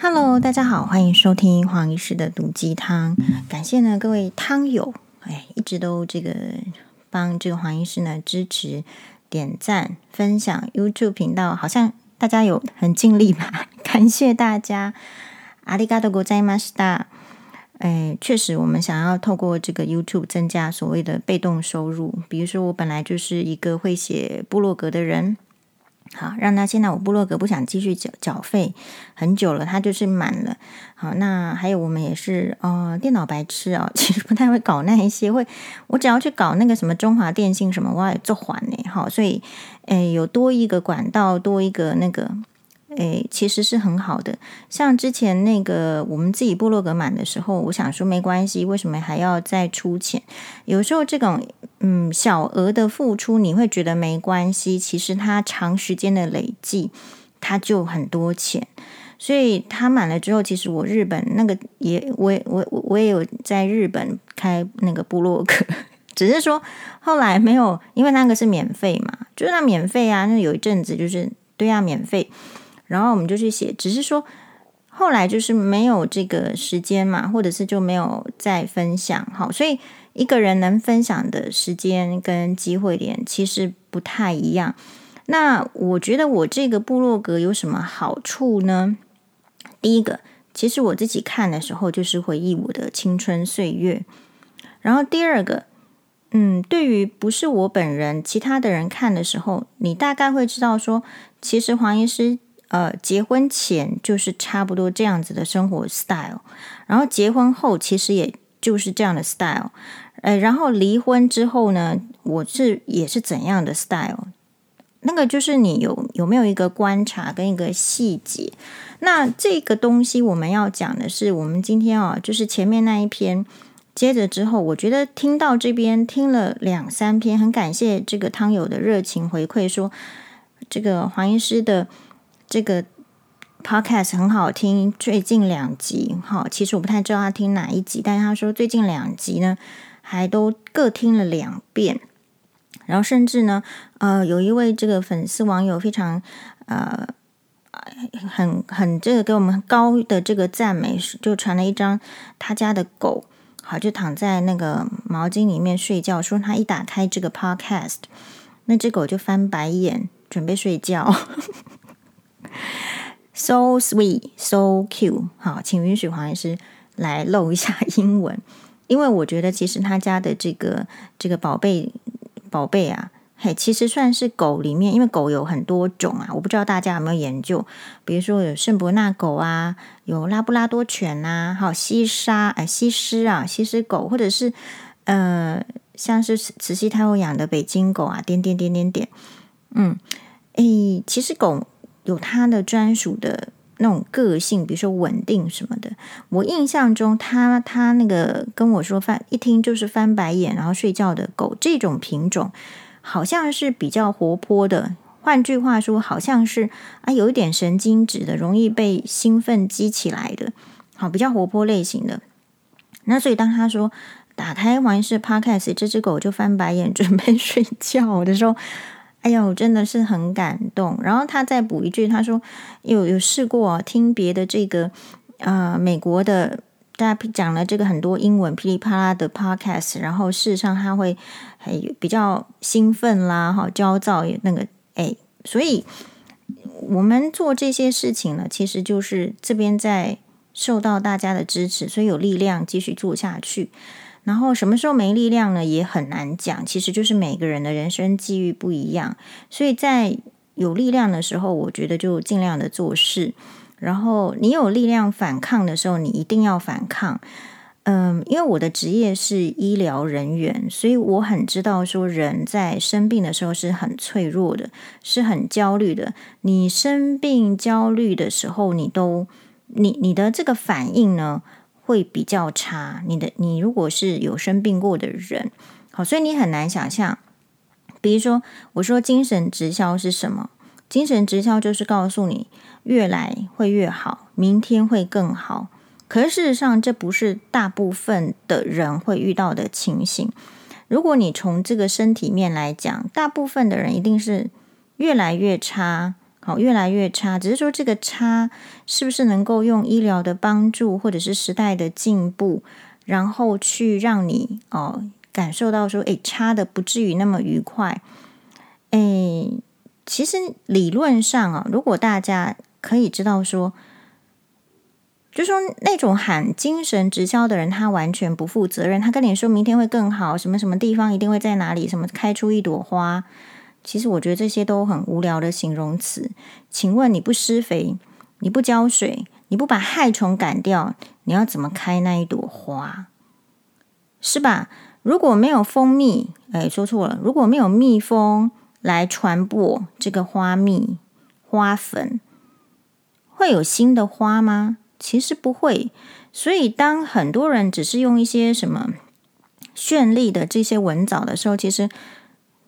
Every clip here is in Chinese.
Hello，大家好，欢迎收听黄医师的毒鸡汤。感谢呢各位汤友，哎，一直都这个帮这个黄医师呢支持、点赞、分享 YouTube 频道，好像大家有很尽力吧？感谢大家。ありがとうございました。哎，确实，我们想要透过这个 YouTube 增加所谓的被动收入。比如说，我本来就是一个会写部落格的人。 好，让他现在我部落格不想继续缴缴费很久了，他就是满了。好，那还有我们也是呃电脑白痴哦，其实不太会搞那一些，会我只要去搞那个什么中华电信什么，我也做还呢。好，所以诶有多一个管道，多一个那个。诶，其实是很好的。像之前那个我们自己部落格满的时候，我想说没关系，为什么还要再出钱？有时候这种嗯小额的付出，你会觉得没关系，其实它长时间的累计，它就很多钱。所以它满了之后，其实我日本那个也我我我也有在日本开那个部落格，只是说后来没有，因为那个是免费嘛，就是那免费啊，那有一阵子就是对啊免费。然后我们就去写，只是说后来就是没有这个时间嘛，或者是就没有再分享。好，所以一个人能分享的时间跟机会点其实不太一样。那我觉得我这个部落格有什么好处呢？第一个，其实我自己看的时候就是回忆我的青春岁月。然后第二个，嗯，对于不是我本人，其他的人看的时候，你大概会知道说，其实黄医师。呃，结婚前就是差不多这样子的生活 style，然后结婚后其实也就是这样的 style，呃，然后离婚之后呢，我是也是怎样的 style？那个就是你有有没有一个观察跟一个细节？那这个东西我们要讲的是，我们今天啊，就是前面那一篇，接着之后，我觉得听到这边听了两三篇，很感谢这个汤友的热情回馈，说这个黄医师的。这个 podcast 很好听，最近两集哈，其实我不太知道他听哪一集，但是他说最近两集呢，还都各听了两遍，然后甚至呢，呃，有一位这个粉丝网友非常呃很很这个给我们高的这个赞美，就传了一张他家的狗，好就躺在那个毛巾里面睡觉，说他一打开这个 podcast，那只狗就翻白眼，准备睡觉。So sweet, so cute。好，请允许黄医师来露一下英文，因为我觉得其实他家的这个这个宝贝宝贝啊，嘿，其实算是狗里面，因为狗有很多种啊，我不知道大家有没有研究，比如说有圣伯纳狗啊，有拉布拉多犬呐，还有西沙哎西施啊，西施狗，或者是呃，像是慈禧太后养的北京狗啊，点点点点点，嗯，哎，其实狗。有它的专属的那种个性，比如说稳定什么的。我印象中他，他那个跟我说翻一听就是翻白眼，然后睡觉的狗，这种品种好像是比较活泼的。换句话说，好像是啊，有一点神经质的，容易被兴奋激起来的，好，比较活泼类型的。那所以当他说打开完是 Podcast，这只狗就翻白眼准备睡觉的时候。哎呦，真的是很感动。然后他再补一句，他说有有试过听别的这个呃美国的大家讲了这个很多英文噼里啪啦的 podcast，然后事实上他会还比较兴奋啦，哈，焦躁那个哎，所以我们做这些事情呢，其实就是这边在受到大家的支持，所以有力量继续做下去。然后什么时候没力量呢？也很难讲。其实就是每个人的人生际遇不一样，所以在有力量的时候，我觉得就尽量的做事。然后你有力量反抗的时候，你一定要反抗。嗯，因为我的职业是医疗人员，所以我很知道说人在生病的时候是很脆弱的，是很焦虑的。你生病焦虑的时候，你都你你的这个反应呢？会比较差。你的你如果是有生病过的人，好，所以你很难想象。比如说，我说精神直销是什么？精神直销就是告诉你，越来会越好，明天会更好。可是事实上，这不是大部分的人会遇到的情形。如果你从这个身体面来讲，大部分的人一定是越来越差。好，越来越差。只是说这个差是不是能够用医疗的帮助，或者是时代的进步，然后去让你哦感受到说，诶，差的不至于那么愉快。诶，其实理论上啊，如果大家可以知道说。就说那种喊精神直销的人，他完全不负责任。他跟你说明天会更好，什么什么地方一定会在哪里，什么开出一朵花。其实我觉得这些都很无聊的形容词。请问你不施肥，你不浇水，你不把害虫赶掉，你要怎么开那一朵花？是吧？如果没有蜂蜜，哎，说错了，如果没有蜜蜂来传播这个花蜜、花粉，会有新的花吗？其实不会，所以当很多人只是用一些什么绚丽的这些文藻的时候，其实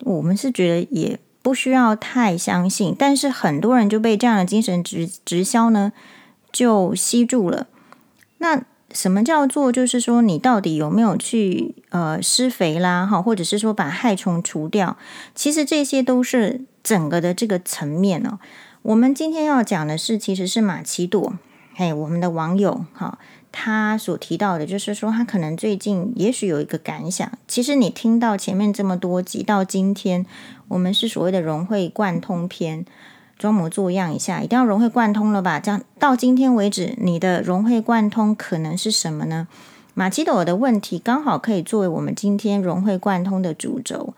我们是觉得也不需要太相信。但是很多人就被这样的精神直直销呢，就吸住了。那什么叫做就是说你到底有没有去呃施肥啦，哈，或者是说把害虫除掉？其实这些都是整个的这个层面哦。我们今天要讲的是，其实是玛奇朵。哎，我们的网友哈，他所提到的，就是说他可能最近也许有一个感想。其实你听到前面这么多集，到今天我们是所谓的融会贯通篇，装模作样一下，一定要融会贯通了吧？这样到今天为止，你的融会贯通可能是什么呢？马奇朵的问题刚好可以作为我们今天融会贯通的主轴。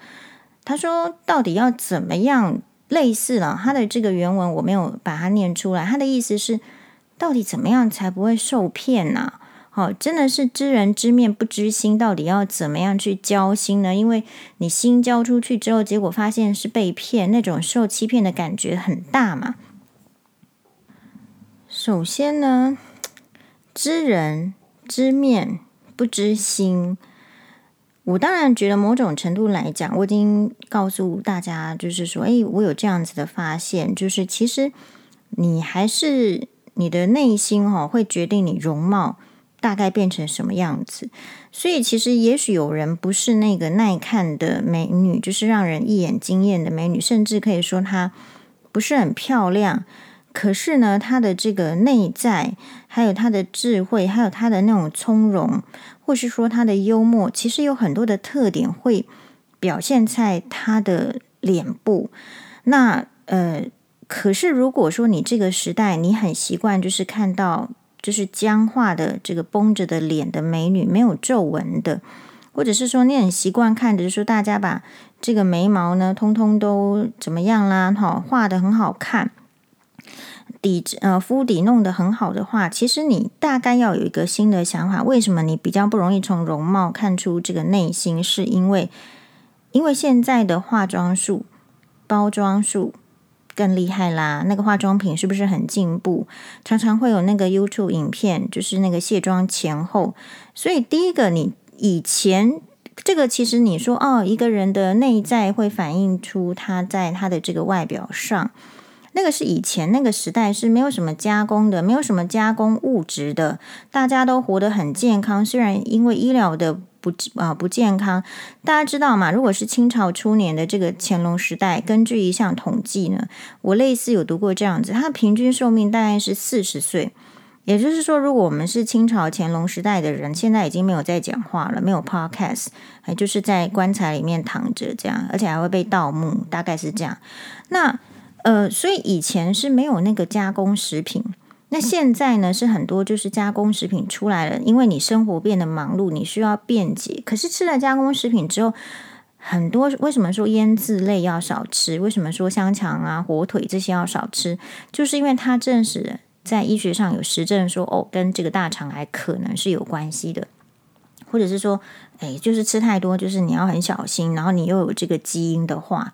他说，到底要怎么样类似了？他的这个原文我没有把它念出来，他的意思是。到底怎么样才不会受骗呢？好，真的是知人知面不知心，到底要怎么样去交心呢？因为你心交出去之后，结果发现是被骗，那种受欺骗的感觉很大嘛。首先呢，知人知面不知心，我当然觉得某种程度来讲，我已经告诉大家，就是说，诶，我有这样子的发现，就是其实你还是。你的内心哈会决定你容貌大概变成什么样子，所以其实也许有人不是那个耐看的美女，就是让人一眼惊艳的美女，甚至可以说她不是很漂亮，可是呢，她的这个内在，还有她的智慧，还有她的那种从容，或是说她的幽默，其实有很多的特点会表现在她的脸部。那呃。可是，如果说你这个时代你很习惯，就是看到就是僵化的这个绷着的脸的美女，没有皱纹的，或者是说你很习惯看着，就是说大家把这个眉毛呢，通通都怎么样啦？哈，画得很好看，底呃肤底弄得很好的话，其实你大概要有一个新的想法。为什么你比较不容易从容貌看出这个内心？是因为因为现在的化妆术、包装术。更厉害啦！那个化妆品是不是很进步？常常会有那个 YouTube 影片，就是那个卸妆前后。所以第一个，你以前这个其实你说哦，一个人的内在会反映出他在他的这个外表上，那个是以前那个时代是没有什么加工的，没有什么加工物质的，大家都活得很健康。虽然因为医疗的。不啊，不健康。大家知道吗？如果是清朝初年的这个乾隆时代，根据一项统计呢，我类似有读过这样子，它平均寿命大概是四十岁。也就是说，如果我们是清朝乾隆时代的人，现在已经没有在讲话了，没有 podcast，还就是在棺材里面躺着这样，而且还会被盗墓，大概是这样。那呃，所以以前是没有那个加工食品。那现在呢，是很多就是加工食品出来了，因为你生活变得忙碌，你需要便捷。可是吃了加工食品之后，很多为什么说腌制类要少吃？为什么说香肠啊、火腿这些要少吃？就是因为它证实在医学上有实证说，哦，跟这个大肠癌可能是有关系的，或者是说，哎，就是吃太多，就是你要很小心，然后你又有这个基因的话，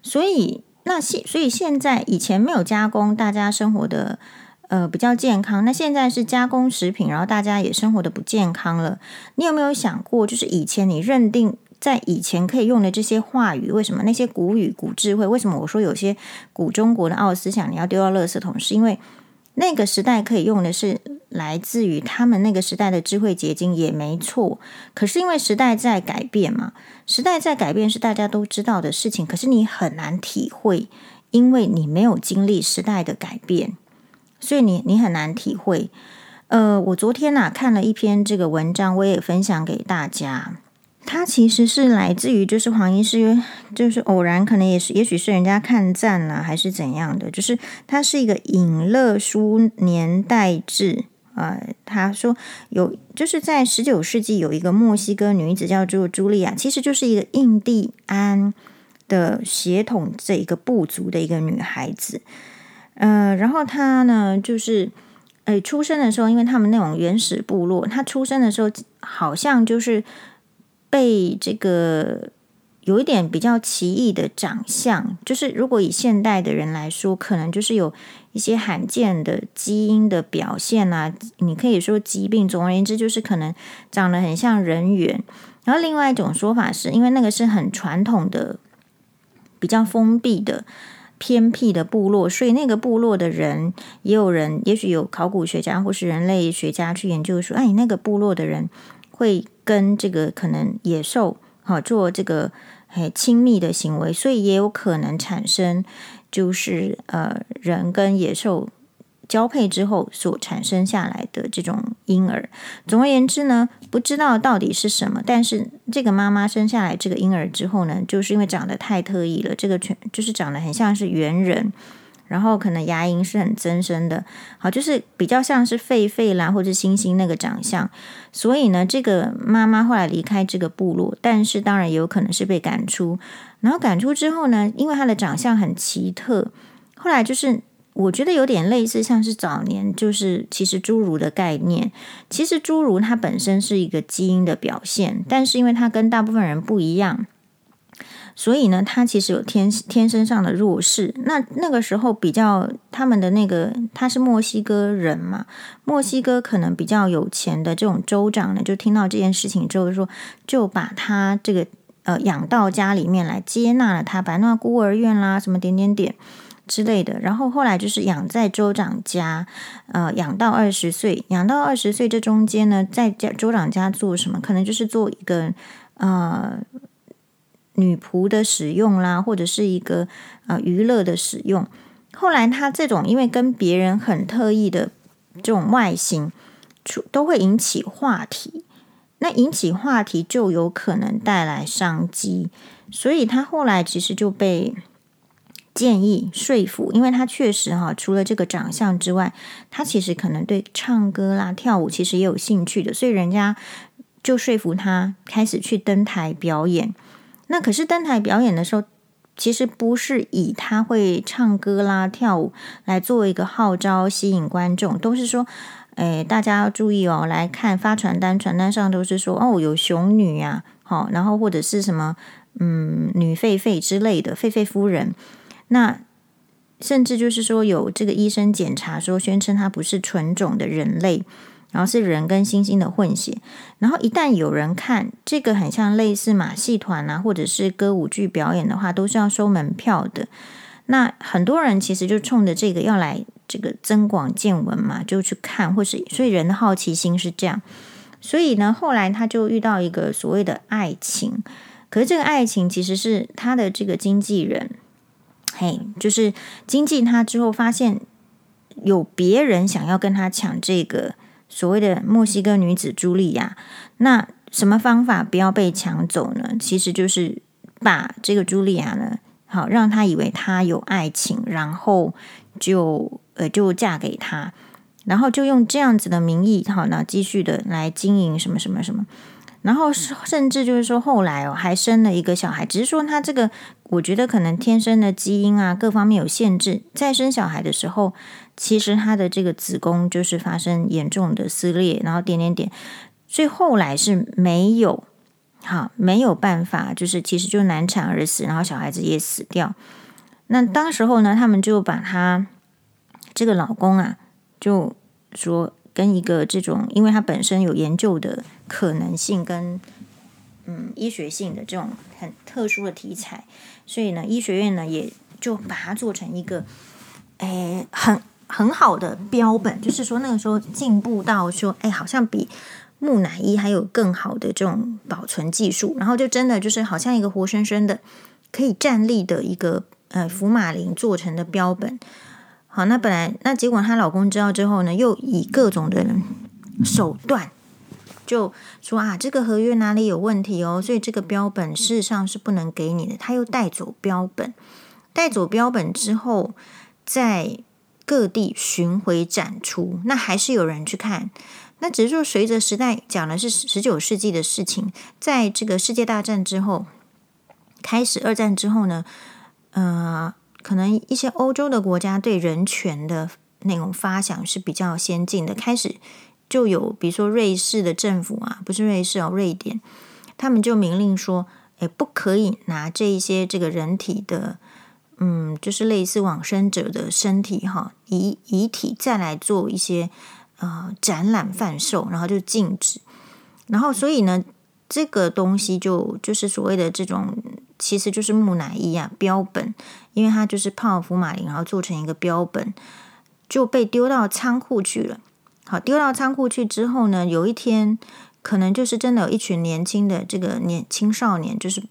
所以那现所以现在以前没有加工，大家生活的。呃，比较健康。那现在是加工食品，然后大家也生活的不健康了。你有没有想过，就是以前你认定在以前可以用的这些话语，为什么那些古语、古智慧？为什么我说有些古中国的奥思想你要丢到垃圾桶？是因为那个时代可以用的是来自于他们那个时代的智慧结晶，也没错。可是因为时代在改变嘛，时代在改变是大家都知道的事情，可是你很难体会。因为你没有经历时代的改变，所以你你很难体会。呃，我昨天呐、看了一篇这个文章，我也分享给大家。它其实是来自于就是黄医师，就是偶然可能也是，也许是人家看赞了还是怎样的，就是它是一个隐乐书年代志。呃，他说有就是在十九世纪有一个墨西哥女子叫做茱莉亚，其实就是一个印第安的血统这一个部族的一个女孩子。呃，然后他呢就是，呃，出生的时候，因为他们那种原始部落，他出生的时候好像就是被这个。有一点比较奇异的长相，就是如果以现代的人来说，可能就是有一些罕见的基因的表现啊。你可以说疾病，总而言之，就是可能长得很像人猿。然后另外一种说法是，因为那个是很传统的、比较封闭的、偏僻的部落，所以那个部落的人也有人，也许有考古学家或是人类学家去研究说，哎，那个部落的人会跟这个可能野兽好做这个。很亲密的行为，所以也有可能产生，就是呃人跟野兽交配之后所产生下来的这种婴儿。总而言之呢，不知道到底是什么，但是这个妈妈生下来这个婴儿之后呢，就是因为长得太特异了，这个全就是长得很像是猿人。然后可能牙龈是很增生的，好，就是比较像是狒狒啦或者猩猩那个长相，所以呢，这个妈妈后来离开这个部落，但是当然也有可能是被赶出。然后赶出之后呢，因为她的长相很奇特，后来就是我觉得有点类似像是早年就是其实侏儒的概念，其实侏儒它本身是一个基因的表现，但是因为它跟大部分人不一样。所以呢，他其实有天天生上的弱势。那那个时候比较他们的那个，他是墨西哥人嘛，墨西哥可能比较有钱的这种州长呢，就听到这件事情之后说，就把他这个呃养到家里面来，接纳了他，把那孤儿院啦什么点点点之类的。然后后来就是养在州长家，呃，养到二十岁，养到二十岁这中间呢，在家州长家做什么？可能就是做一个呃。女仆的使用啦，或者是一个呃娱乐的使用。后来他这种因为跟别人很特意的这种外形，出都会引起话题。那引起话题就有可能带来商机，所以他后来其实就被建议说服，因为他确实哈，除了这个长相之外，他其实可能对唱歌啦、跳舞其实也有兴趣的，所以人家就说服他开始去登台表演。那可是登台表演的时候，其实不是以他会唱歌啦、跳舞来作为一个号召吸引观众，都是说，哎，大家要注意哦，来看发传单，传单上都是说哦，有熊女呀，好，然后或者是什么嗯女狒狒之类的狒狒夫人，那甚至就是说有这个医生检查说，宣称他不是纯种的人类。然后是人跟猩猩的混血，然后一旦有人看这个很像类似马戏团啊，或者是歌舞剧表演的话，都是要收门票的。那很多人其实就冲着这个要来这个增广见闻嘛，就去看，或是所以人的好奇心是这样。所以呢，后来他就遇到一个所谓的爱情，可是这个爱情其实是他的这个经纪人，嘿，就是经济他之后发现有别人想要跟他抢这个。所谓的墨西哥女子茱莉亚，那什么方法不要被抢走呢？其实就是把这个茱莉亚呢，好让她以为她有爱情，然后就呃就嫁给他，然后就用这样子的名义，好呢继续的来经营什么什么什么，然后甚至就是说后来哦还生了一个小孩，只是说他这个我觉得可能天生的基因啊各方面有限制，在生小孩的时候。其实他的这个子宫就是发生严重的撕裂，然后点点点，所以后来是没有，好没有办法，就是其实就难产而死，然后小孩子也死掉。那当时候呢，他们就把他这个老公啊，就说跟一个这种，因为它本身有研究的可能性跟嗯医学性的这种很特殊的题材，所以呢，医学院呢也就把它做成一个，诶很。很好的标本，就是说那个时候进步到说，哎，好像比木乃伊还有更好的这种保存技术，然后就真的就是好像一个活生生的可以站立的一个呃福马林做成的标本。好，那本来那结果她老公知道之后呢，又以各种的手段就说啊，这个合约哪里有问题哦，所以这个标本事实上是不能给你的。他又带走标本，带走标本之后，在各地巡回展出，那还是有人去看。那只是说，随着时代讲的是十九世纪的事情，在这个世界大战之后，开始二战之后呢，呃，可能一些欧洲的国家对人权的那种发想是比较先进的，开始就有，比如说瑞士的政府啊，不是瑞士哦，瑞典，他们就明令说，诶，不可以拿这一些这个人体的，嗯，就是类似往生者的身体哈，遗遗体再来做一些。呃，展览贩售，然后就禁止，然后所以呢，这个东西就就是所谓的这种，其实就是木乃伊啊，标本，因为它就是泡福马林，然后做成一个标本，就被丢到仓库去了。好，丢到仓库去之后呢，有一天可能就是真的有一群年轻的这个年青少年，就是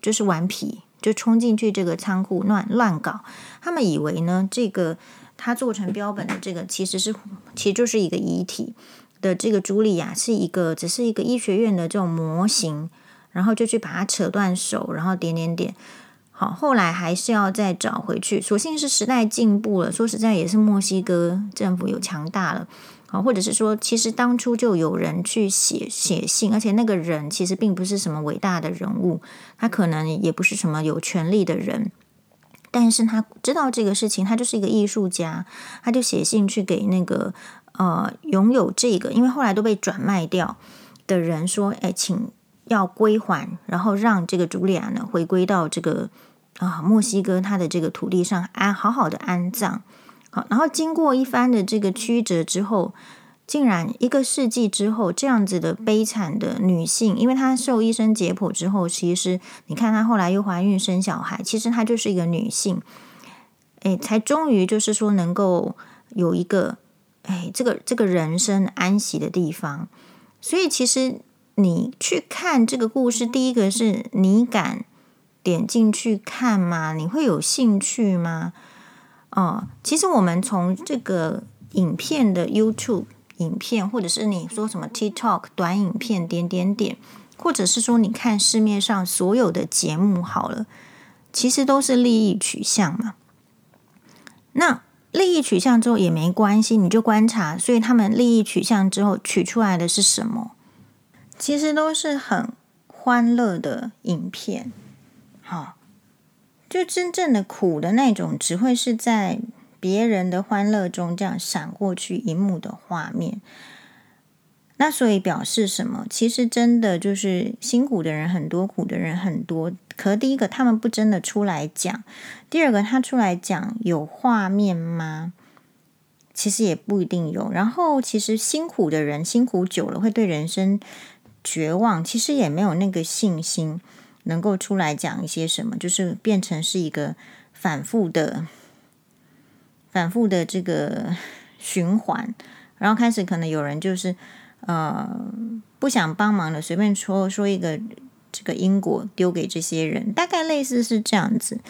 就是顽皮，就冲进去这个仓库乱乱搞，他们以为呢这个。他做成标本的这个其实是，其实就是一个遗体的这个茱莉亚是一个，只是一个医学院的这种模型，然后就去把它扯断手，然后点点点，好，后来还是要再找回去。所幸是时代进步了，说实在也是墨西哥政府有强大了，好，或者是说其实当初就有人去写写信，而且那个人其实并不是什么伟大的人物，他可能也不是什么有权力的人。但是他知道这个事情，他就是一个艺术家，他就写信去给那个呃拥有这个，因为后来都被转卖掉的人说，哎，请要归还，然后让这个茱莉亚呢回归到这个啊、墨西哥他的这个土地上安好好的安葬。好，然后经过一番的这个曲折之后。竟然一个世纪之后，这样子的悲惨的女性，因为她受医生解剖之后，其实你看她后来又怀孕生小孩，其实她就是一个女性，哎，才终于就是说能够有一个哎这个这个人生安息的地方。所以其实你去看这个故事，第一个是你敢点进去看吗？你会有兴趣吗？哦，其实我们从这个影片的 YouTube。影片，或者是你说什么 TikTok 短影片，点点点，或者是说你看市面上所有的节目好了，其实都是利益取向嘛。那利益取向之后也没关系，你就观察，所以他们利益取向之后取出来的是什么？其实都是很欢乐的影片，好，就真正的苦的那种，只会是在。别人的欢乐中，这样闪过去一幕的画面，那所以表示什么？其实真的就是辛苦的人很多，苦的人很多。可第一个，他们不真的出来讲；第二个，他出来讲有画面吗？其实也不一定有。然后，其实辛苦的人辛苦久了，会对人生绝望，其实也没有那个信心能够出来讲一些什么，就是变成是一个反复的。反复的这个循环，然后开始可能有人就是呃不想帮忙了，随便说说一个这个因果丢给这些人，大概类似是这样子。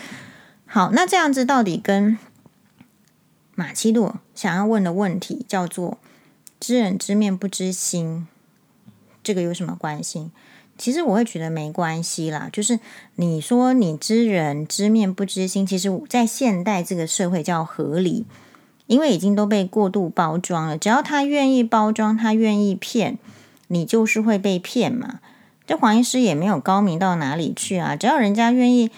好，那这样子到底跟马奇朵想要问的问题叫做“知人知面不知心”，这个有什么关系？其实我会觉得没关系啦，就是你说你知人知面不知心，其实，在现代这个社会叫合理，因为已经都被过度包装了。只要他愿意包装，他愿意骗，你就是会被骗嘛。这黄医师也没有高明到哪里去啊，只要人家愿意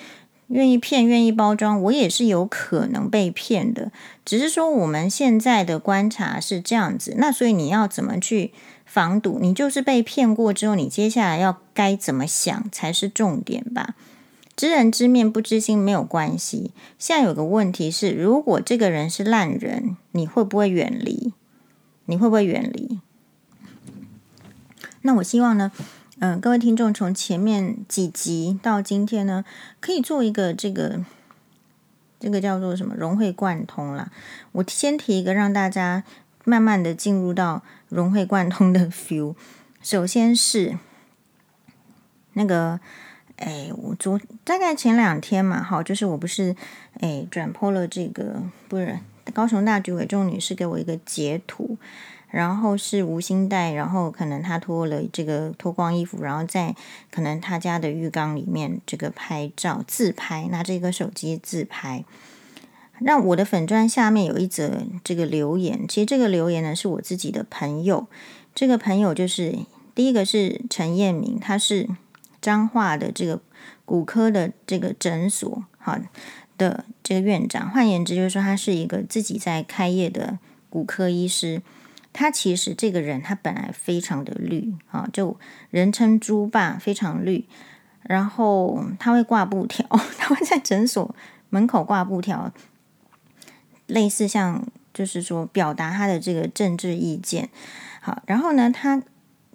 愿意骗，愿意包装，我也是有可能被骗的。只是说我们现在的观察是这样子，那所以你要怎么去？防堵，你就是被骗过之后，你接下来要该怎么想才是重点吧？知人知面不知心没有关系。现在有个问题是，如果这个人是烂人，你会不会远离？你会不会远离？那我希望呢，嗯、各位听众从前面几集到今天呢，可以做一个这个这个叫做什么融会贯通啦。我先提一个，让大家慢慢的进入到。融会贯通的 feel，首先是那个哎，我昨大概前两天嘛，好，就是我不是哎转播了这个，不是高雄大举委众女士给我一个截图，然后是吴欣岱，然后可能他脱了这个脱光衣服，然后在可能他家的浴缸里面这个拍照自拍，拿着一个手机自拍。那我的粉砖下面有一则这个留言，其实这个留言呢是我自己的朋友，这个朋友就是第一个是陈彦明，他是。彰化的这个骨科的这个诊所，哈的这个院长，换言之就是说，他是一个自己在开业的骨科医师。他其实这个人，他本来非常的绿，啊，就人称猪爸，非常绿。然后他会挂布条，他会在诊所门口挂布条，类似像就是说表达他的这个政治意见。好，然后呢，他。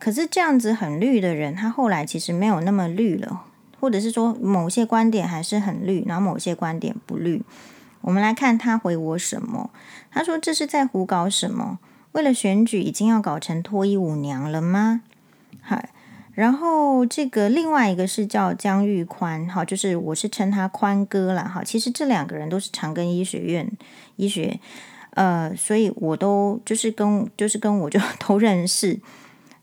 可是这样子很绿的人，他后来其实没有那么绿了，或者是说某些观点还是很绿，然后某些观点不绿。我们来看他回我什么？他说：“这是在胡搞什么？为了选举，已经要搞成脱衣舞娘了吗？”好，然后这个另外一个是叫姜玉宽，好，就是我是称他宽哥啦。哈。其实这两个人都是长庚医学院医学，呃，所以我都就是跟就是跟我就都认识。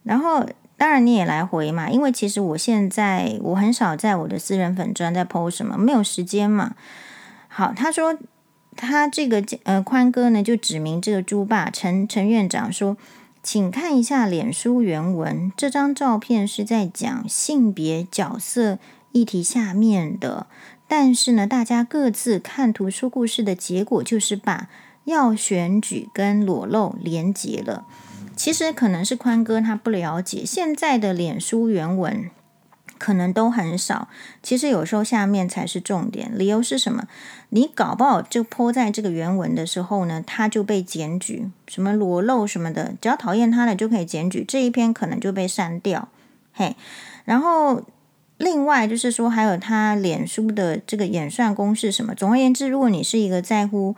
然后，当然你也来回嘛，因为其实我现在我很少在我的私人粉专在 po 什么，没有时间嘛。好，他说他这个呃宽哥呢，就指明这个猪爸陈陈院长说，请看一下脸书原文，这张照片是在讲性别角色议题下面的，但是呢，大家各自看图说故事的结果，就是把要选举跟裸露连结了。其实可能是宽哥他不了解现在的脸书原文，可能都很少。其实有时候下面才是重点。理由是什么？你搞不好就泼在这个原文的时候呢，他就被检举，什么裸露什么的，只要讨厌他的就可以检举，这一篇可能就被删掉。嘿，然后另外就是说，还有他脸书的这个演算公式什么。总而言之，如果你是一个在乎。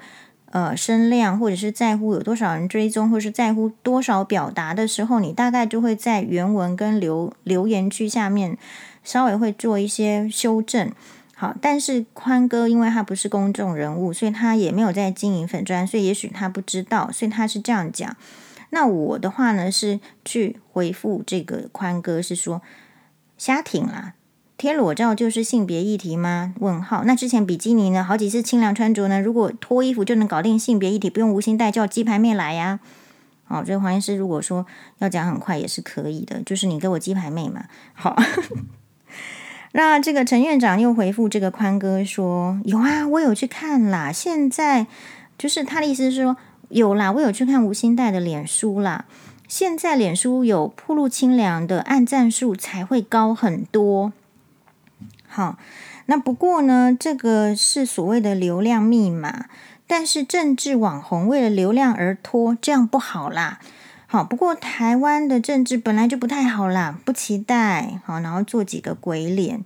呃，声量或者是在乎有多少人追踪，或者是在乎多少表达的时候，你大概就会在原文跟留留言区下面稍微会做一些修正。好，但是宽哥因为他不是公众人物，所以他也没有在经营粉砖，所以也许他不知道，所以他是这样讲。那我的话呢，是去回复这个宽哥，是说瞎挺啦。贴裸照就是性别议题吗？问号。那之前比基尼呢？好几次清凉穿着呢？如果脱衣服就能搞定性别议题，不用无心带叫鸡排妹来呀？好，这个黄医师如果说要讲很快也是可以的，就是你给我鸡排妹嘛。好，那这个陈院长又回复这个宽哥说：有啊，我有去看啦。现在就是他的意思是说有啦，我有去看无心带的脸书啦。现在脸书有铺路清凉的按赞数才会高很多。好，那不过呢，这个是所谓的流量密码，但是政治网红为了流量而拖，这样不好啦。好，不过台湾的政治本来就不太好啦，不期待。好，然后做几个鬼脸。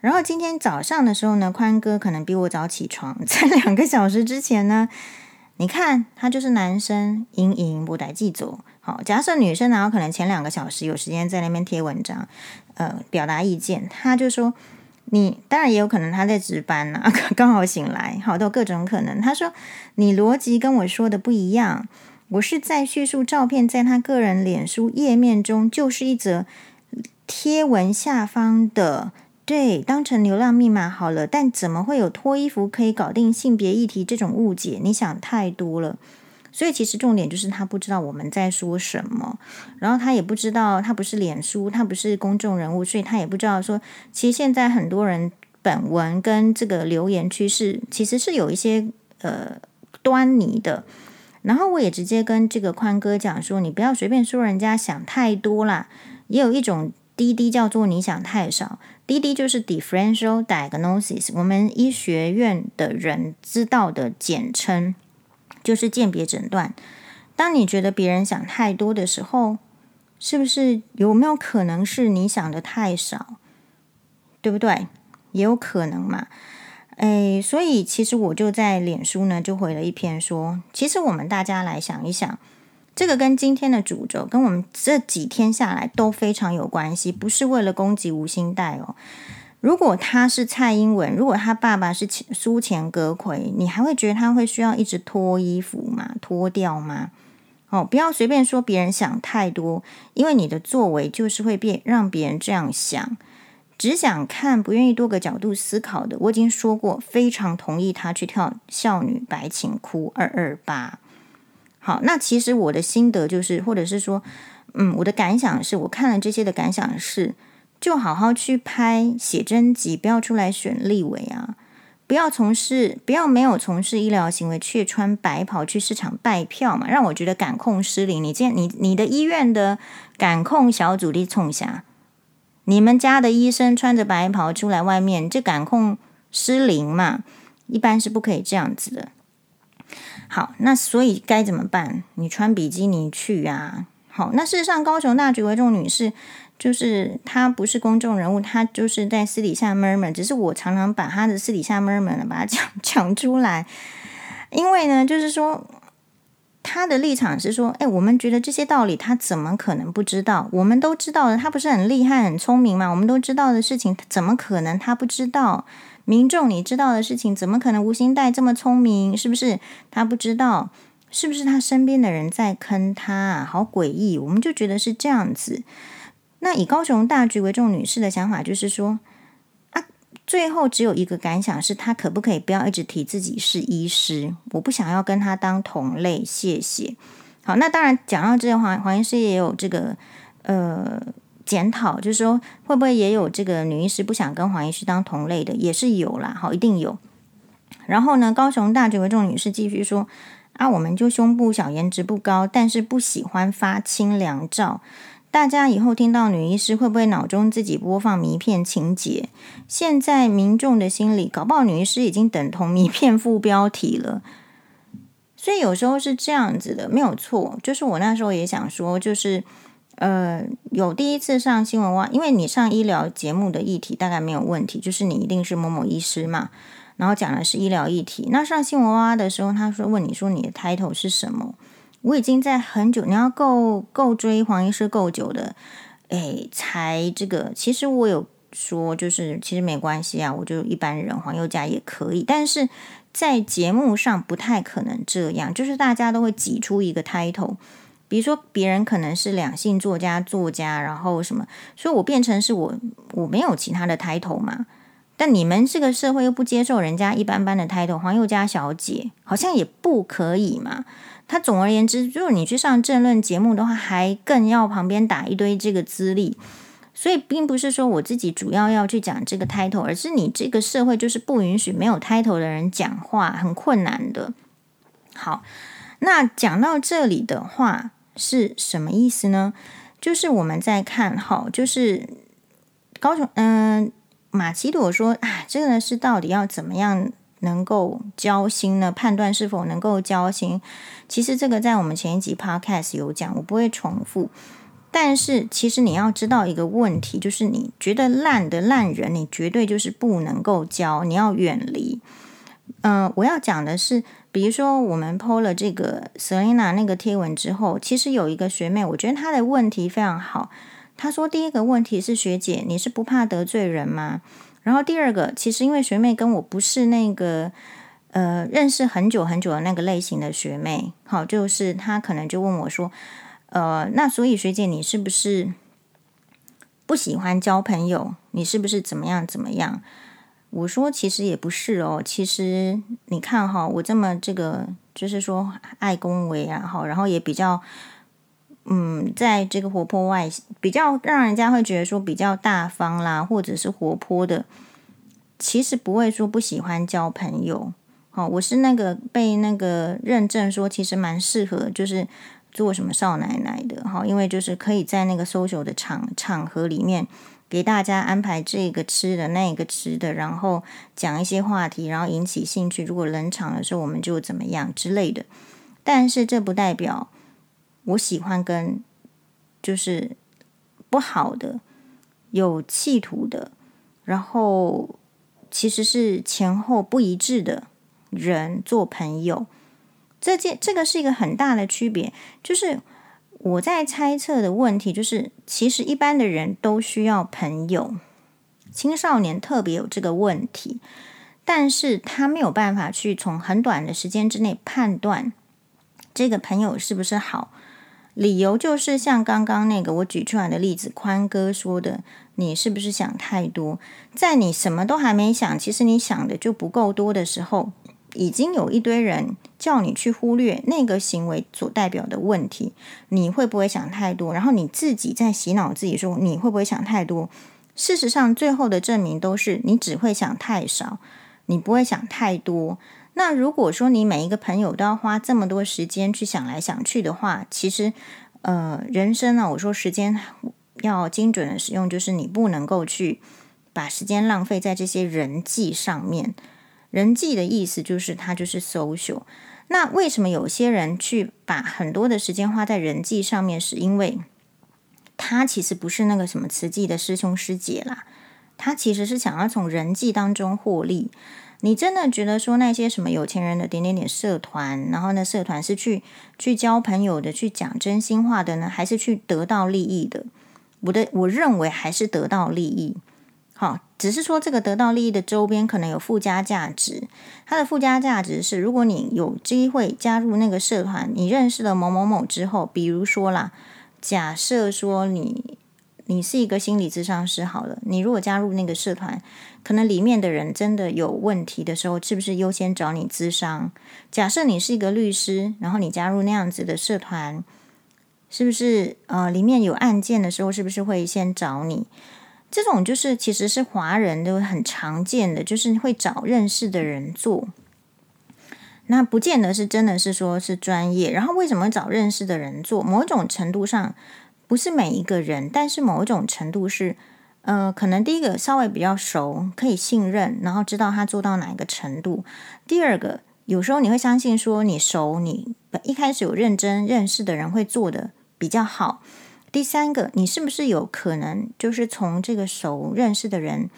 然后今天早上的时候呢，宽哥可能比我早起床，在两个小时之前呢，你看他就是男生，盈盈不带记走。好，假设女生然后可能前两个小时有时间在那边贴文章。呃，表达意见，他就说你当然也有可能他在值班呐、啊，刚好醒来，好，都有各种可能。他说你逻辑跟我说的不一样，我是在叙述照片在他个人脸书页面中就是一则贴文下方的，对，当成流量密码好了，但怎么会有脱衣服可以搞定性别议题这种误解？你想太多了。所以其实重点就是他不知道我们在说什么，然后他也不知道他不是脸书，他不是公众人物，所以他也不知道说，其实现在很多人本文跟这个留言趋势其实是有一些呃端倪的。然后我也直接跟这个宽哥讲说，你不要随便说人家想太多啦，也有一种滴滴叫做你想太少，滴滴就是 differential diagnosis，我们医学院的人知道的简称。就是鉴别诊断。当你觉得别人想太多的时候，是不是有没有可能是你想的太少？对不对？也有可能嘛。诶，所以其实我就在脸书呢，就回了一篇说，其实我们大家来想一想，这个跟今天的主轴，跟我们这几天下来都非常有关系，不是为了攻击吴欣岱哦。如果他是蔡英文，如果他爸爸是苏前格奎，你还会觉得他会需要一直脱衣服吗？脱掉吗？哦，不要随便说别人想太多，因为你的作为就是会变让别人这样想。只想看，不愿意多个角度思考的，我已经说过，非常同意他去跳少女白情哭二二八。好，那其实我的心得就是，或者是说，嗯，我的感想是，我看了这些的感想是，就好好去拍写真集，不要出来选立委啊，不要从事，不要没有从事医疗行为，却穿白袍去市场拜票嘛，让我觉得感控失灵。你见你你的医院的感控小组的冲下。你们家的医生穿着白袍出来外面，这感控失灵嘛？一般是不可以这样子的。好，那所以该怎么办？你穿比基尼去啊？好，那事实上，高雄大橘为重女士就是她不是公众人物，她就是在私底下 murmur，只是我常常把她的私底下 murmur，把它讲 讲出来，因为呢，就是说。他的立场是说：“哎，我们觉得这些道理，他怎么可能不知道？我们都知道的，他不是很厉害、很聪明吗？我们都知道的事情，怎么可能他不知道？民众你知道的事情，怎么可能吴欣岱这么聪明？是不是他不知道？是不是他身边的人在坑他？好诡异！我们就觉得是这样子。那以高雄大局为重女士的想法，就是说。”最后只有一个感想是，他可不可以不要一直提自己是医师？我不想要跟他当同类，谢谢。好，那当然讲到这个黄黄医师也有这个呃检讨，就是说会不会也有这个女医师不想跟黄医师当同类的，也是有啦，好，一定有。然后呢，高雄大橘为重女士继续说啊，我们就胸部小，颜值不高，但是不喜欢发清凉照。大家以后听到女医师会不会脑中自己播放迷片情节？现在民众的心里，搞不好女医师已经等同迷片副标题了。所以有时候是这样子的，没有错。就是我那时候也想说，就是呃，有第一次上新闻哇，因为你上医疗节目的议题大概没有问题，就是你一定是某某医师嘛，然后讲的是医疗议题。那上新闻哇的时候，他说问你说你的 title 是什么？我已经在很久，你要够够追黄医师够久的，哎，才这个。其实我有说，就是其实没关系啊，我就一般人，黄宥嘉也可以。但是在节目上不太可能这样，就是大家都会挤出一个 title，比如说别人可能是两性作家、作家，然后什么，所以我变成是我我没有其他的 title 嘛。但你们这个社会又不接受人家一般般的 title，黄宥嘉小姐好像也不可以嘛。他总而言之，如果你去上政论节目的话，还更要旁边打一堆这个资历，所以并不是说我自己主要要去讲这个 title，而是你这个社会就是不允许没有 title 的人讲话，很困难的。好，那讲到这里的话是什么意思呢？就是我们在看，好，就是高雄，嗯、马奇朵说啊，这个呢是到底要怎么样？能够交心呢？判断是否能够交心，其实这个在我们前一集 podcast 有讲，我不会重复。但是其实你要知道一个问题，就是你觉得烂的烂人，你绝对就是不能够交，你要远离。嗯、我要讲的是，比如说我们 PO 了这个 Selina 那个贴文之后，其实有一个学妹，我觉得她的问题非常好。他说第一个问题是学姐，你是不怕得罪人吗？然后第二个，其实因为学妹跟我不是那个呃认识很久很久的那个类型的学妹，好，就是她可能就问我说，呃，那所以学姐你是不是不喜欢交朋友？你是不是怎么样怎么样？我说其实也不是哦，其实你看哈，我这么这个就是说爱恭维啊，好，然后也比较。嗯，在这个活泼外比较让人家会觉得说比较大方啦，或者是活泼的，其实不会说不喜欢交朋友。好，我是那个被那个认证说其实蛮适合，就是做什么少奶奶的。好，因为就是可以在那个 social 的场场合里面给大家安排这个吃的那个吃的，然后讲一些话题，然后引起兴趣。如果冷场的时候，我们就怎么样之类的。但是这不代表。我喜欢跟就是不好的、有企图的，然后其实是前后不一致的人做朋友。这件这个是一个很大的区别。就是我在猜测的问题，就是其实一般的人都需要朋友，青少年特别有这个问题，但是他没有办法去从很短的时间之内判断这个朋友是不是好。理由就是像刚刚那个我举出来的例子，宽哥说的，你是不是想太多？在你什么都还没想，其实你想的就不够多的时候，已经有一堆人叫你去忽略那个行为所代表的问题，你会不会想太多？然后你自己在洗脑自己说你会不会想太多？事实上，最后的证明都是你只会想太少，你不会想太多。那如果说你每一个朋友都要花这么多时间去想来想去的话，其实，呃，人生呢，我说时间要精准的使用，就是你不能够去把时间浪费在这些人际上面。人际的意思就是它就是 social。那为什么有些人去把很多的时间花在人际上面？是因为他其实不是那个什么慈济的师兄师姐啦，他其实是想要从人际当中获利。你真的觉得说那些什么有钱人的点点点社团，然后那社团是去去交朋友的，去讲真心话的呢，还是去得到利益的？我的我认为还是得到利益。好，只是说这个得到利益的周边可能有附加价值。它的附加价值是，如果你有机会加入那个社团，你认识了某某某之后，比如说啦，假设说你。你是一个心理咨商师，好了，你如果加入那个社团，可能里面的人真的有问题的时候，是不是优先找你咨商？假设你是一个律师，然后你加入那样子的社团，是不是呃里面有案件的时候，是不是会先找你？这种就是其实是华人都很常见的，就是会找认识的人做，那不见得是真的是说是专业。然后为什么找认识的人做？某种程度上。不是每一个人，但是某一种程度是，呃，可能第一个稍微比较熟，可以信任，然后知道他做到哪一个程度。第二个，有时候你会相信说你熟，你一开始有认真认识的人会做得比较好。第三个，你是不是有可能就是从这个熟认识的人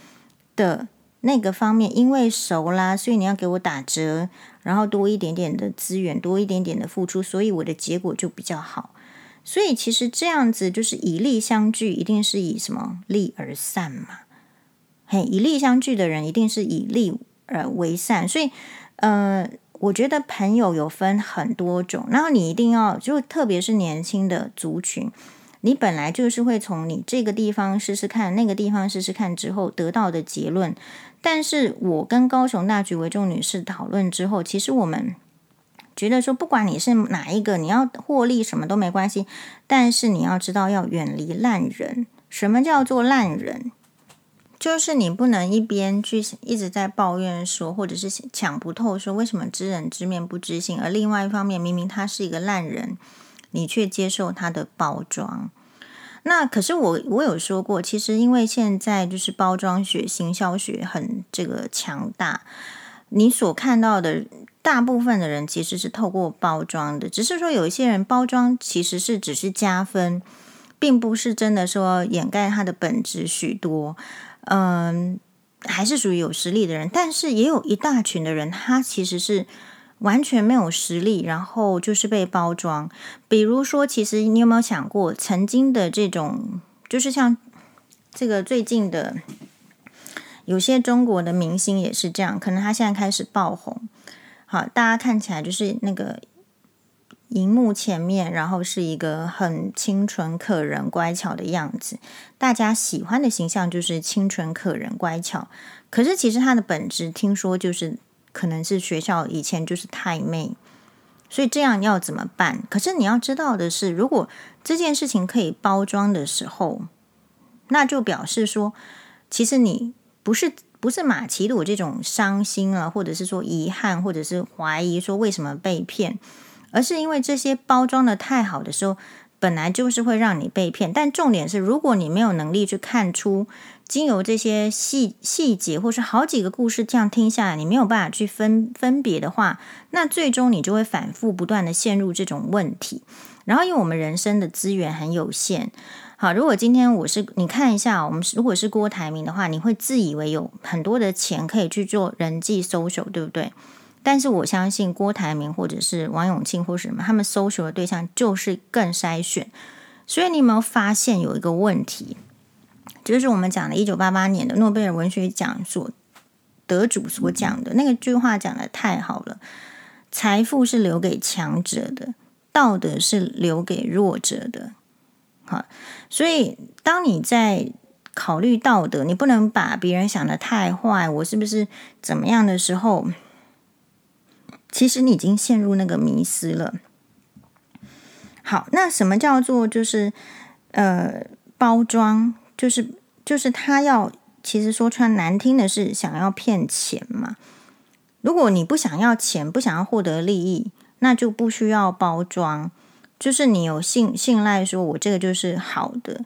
的那个方面，因为熟啦，所以你要给我打折，然后多一点点的资源，多一点点的付出，所以我的结果就比较好。所以其实这样子就是以利相聚，一定是以什么利而散嘛？嘿，以利相聚的人一定是以利而为善。所以，呃，我觉得朋友有分很多种，然后你一定要就特别是年轻的族群，你本来就是会从你这个地方试试看，那个地方试试看之后得到的结论。但是我跟高雄大局为重女士讨论之后，其实我们。觉得说，不管你是哪一个，你要获利什么都没关系，但是你要知道要远离烂人。什么叫做烂人？就是你不能一边去一直在抱怨说，或者是抢不透说为什么知人知面不知心，而另外一方面明明他是一个烂人，你却接受他的包装。那可是我我有说过，其实因为现在就是包装学、行销学很这个强大，你所看到的。大部分的人其实是透过包装的，只是说有一些人包装其实是只是加分，并不是真的说掩盖他的本质许多。嗯，还是属于有实力的人，但是也有一大群的人，他其实是完全没有实力，然后就是被包装。比如说，其实你有没有想过，曾经的这种，就是像这个最近的有些中国的明星也是这样，可能他现在开始爆红。好，大家看起来就是那个荧幕前面，然后是一个很清纯可人、乖巧的样子。大家喜欢的形象就是清纯可人、乖巧。可是其实他的本质，听说就是可能是学校以前就是太妹。所以这样要怎么办？可是你要知道的是，如果这件事情可以包装的时候，那就表示说，其实你不是。不是马奇鲁这种伤心了，或者是说遗憾，或者是怀疑说为什么被骗，而是因为这些包装的太好的时候，本来就是会让你被骗。但重点是，如果你没有能力去看出，经由这些细细节，或是好几个故事这样听下来，你没有办法去分分别的话，那最终你就会反复不断的陷入这种问题。然后，因为我们人生的资源很有限。好，如果今天我是你看一下，我们如果是郭台铭的话，你会自以为有很多的钱可以去做人际 social，对不对？但是我相信郭台铭或者是王永庆或是什么，他们 social 的对象就是更筛选。所以你有没有发现有一个问题？就是我们讲的一九八八年的诺贝尔文学奖所得主所讲的那个句话讲的太好了：财富是留给强者的，道德是留给弱者的。好，所以当你在考虑道德，你不能把别人想得太坏，我是不是怎么样的时候，其实你已经陷入那个迷思了。好，那什么叫做就是呃包装？就是就是他要，其实说穿难听的是想要骗钱嘛。如果你不想要钱，不想要获得利益，那就不需要包装。就是你有信信赖，说我这个就是好的，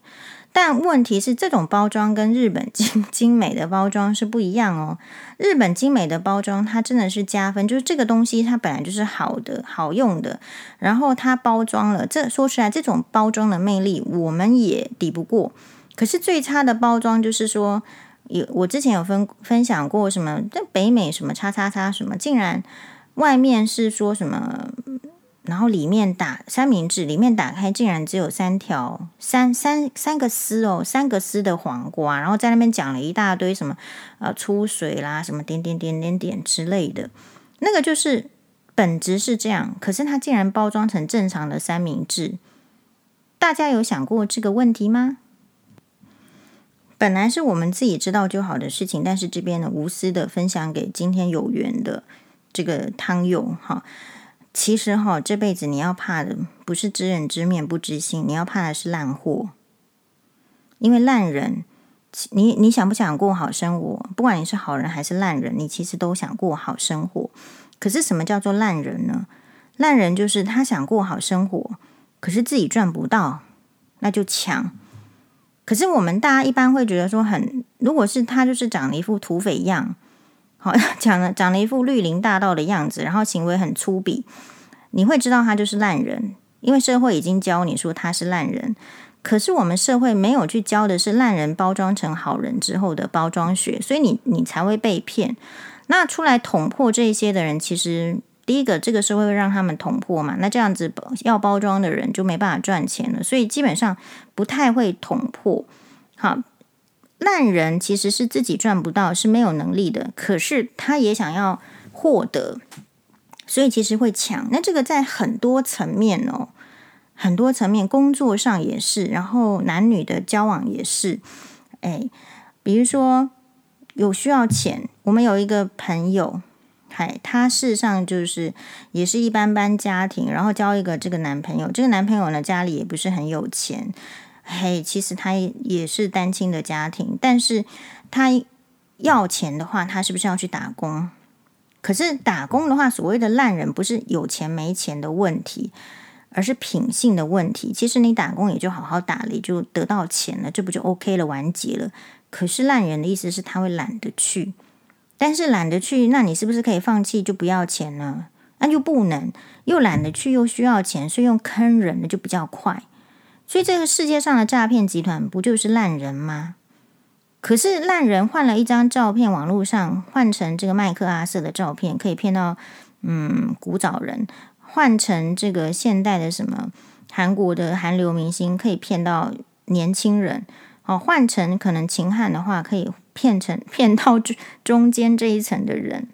但问题是这种包装跟日本精 精美的包装是不一样哦。日本精美的包装，它真的是加分，就是这个东西它本来就是好的、好用的，然后它包装了，这说出来这种包装的魅力，我们也抵不过。可是最差的包装就是说，有我之前有分分享过什么，在北美什么叉叉叉什么，竟然外面是说什么。然后里面打三明治，里面打开竟然只有三条三三三个丝哦，三个丝的黄瓜，然后在那边讲了一大堆什么呃出水啦，什么点点点点点之类的，那个就是本质是这样，可是它竟然包装成正常的三明治，大家有想过这个问题吗？本来是我们自己知道就好的事情，但是这边呢无私的分享给今天有缘的这个汤友哈。其实哈，这辈子你要怕的不是知人知面不知心，你要怕的是烂货。因为烂人，你你想不想过好生活？不管你是好人还是烂人，你其实都想过好生活。可是什么叫做烂人呢？烂人就是他想过好生活，可是自己赚不到，那就抢。可是我们大家一般会觉得说很，很如果是他就是长了一副土匪样。好，讲了长了一副绿林大盗的样子，然后行为很粗鄙，你会知道他就是烂人，因为社会已经教你说他是烂人。可是我们社会没有去教的是烂人包装成好人之后的包装学，所以你你才会被骗。那出来捅破这些的人，其实第一个这个社会会让他们捅破嘛，那这样子要包装的人就没办法赚钱了，所以基本上不太会捅破。好。烂人其实是自己赚不到，是没有能力的，可是他也想要获得，所以其实会抢。那这个在很多层面哦，很多层面，工作上也是，然后男女的交往也是。哎，比如说有需要钱，我们有一个朋友，嗨，他事实上就是也是一般般家庭，然后交一个这个男朋友，这个男朋友呢家里也不是很有钱。嘿，其实他也是单亲的家庭，但是他要钱的话，他是不是要去打工？可是打工的话，所谓的烂人不是有钱没钱的问题，而是品性的问题。其实你打工也就好好打理，就得到钱了，这不就 OK 了，完结了。可是烂人的意思是他会懒得去，但是懒得去，那你是不是可以放弃就不要钱呢？那就不能，又懒得去又需要钱，所以用坑人的就比较快。所以这个世界上的诈骗集团不就是烂人吗？可是烂人换了一张照片，网络上换成这个麦克阿瑟的照片，可以骗到嗯古早人；换成这个现代的什么韩国的韩流明星，可以骗到年轻人。哦，换成可能秦汉的话，可以骗成骗到中中间这一层的人。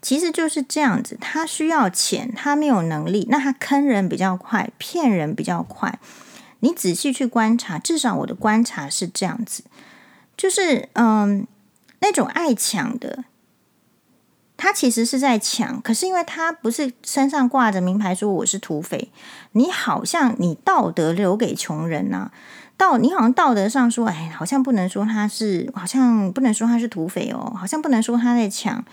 其实就是这样子，他需要钱，他没有能力，那他坑人比较快，骗人比较快。你仔细去观察，至少我的观察是这样子，就是嗯，那种爱抢的，他其实是在抢，可是因为他不是身上挂着名牌说我是土匪，你好像你道德留给穷人、啊，道你好像道德上说，哎，好像不能说他是，好像不能说他是土匪哦，好像不能说他在抢。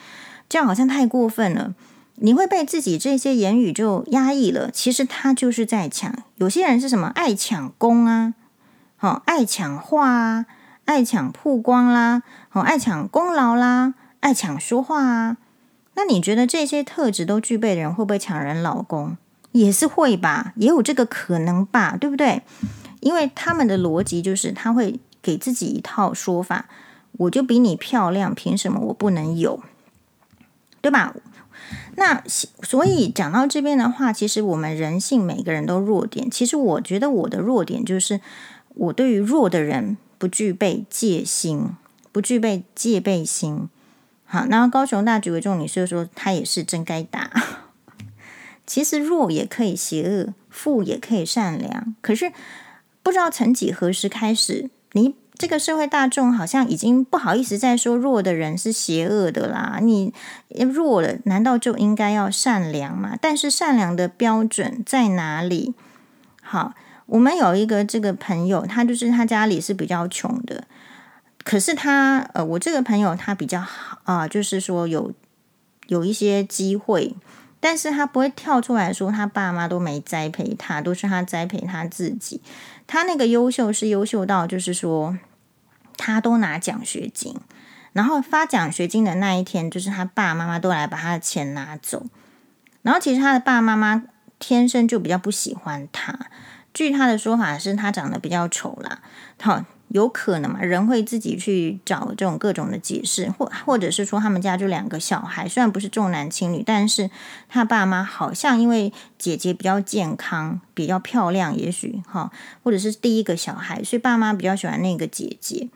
这样好像太过分了，你会被自己这些言语就压抑了。其实他就是在抢。有些人是什么爱抢功啊，好爱抢话啊，爱抢曝光啦，好爱抢功劳啦，爱抢说话啊。那你觉得这些特质都具备的人会不会抢人老公？也是会吧，也有这个可能吧，对不对？因为他们的逻辑就是他会给自己一套说法，我就比你漂亮，凭什么我不能有？对吧？那所以讲到这边的话，其实我们人性每个人都弱点。其实我觉得我的弱点就是，我对于弱的人不具备戒心，不具备戒备心。好，那高雄大局为重你所以说，他也是真该打。其实弱也可以邪恶，富也可以善良。可是不知道曾几何时开始，你这个社会大众好像已经不好意思再说弱的人是邪恶的啦。你弱了，难道就应该要善良吗？但是善良的标准在哪里？好，我们有一个这个朋友，他就是他家里是比较穷的，可是他呃，我这个朋友他比较好啊，就是说有有一些机会。但是他不会跳出来说他爸妈都没栽培他，都是他栽培他自己。他那个优秀是优秀到，就是说他都拿奖学金，然后发奖学金的那一天，就是他爸爸妈妈都来把他的钱拿走。然后其实他的爸爸妈妈天生就比较不喜欢他，据他的说法是他长得比较丑啦。好。有可能嘛？人会自己去找这种各种的解释，或或者是说他们家就两个小孩，虽然不是重男轻女，但是他爸妈好像因为姐姐比较健康、比较漂亮，也许哈，或者是第一个小孩，所以爸妈比较喜欢那个姐姐。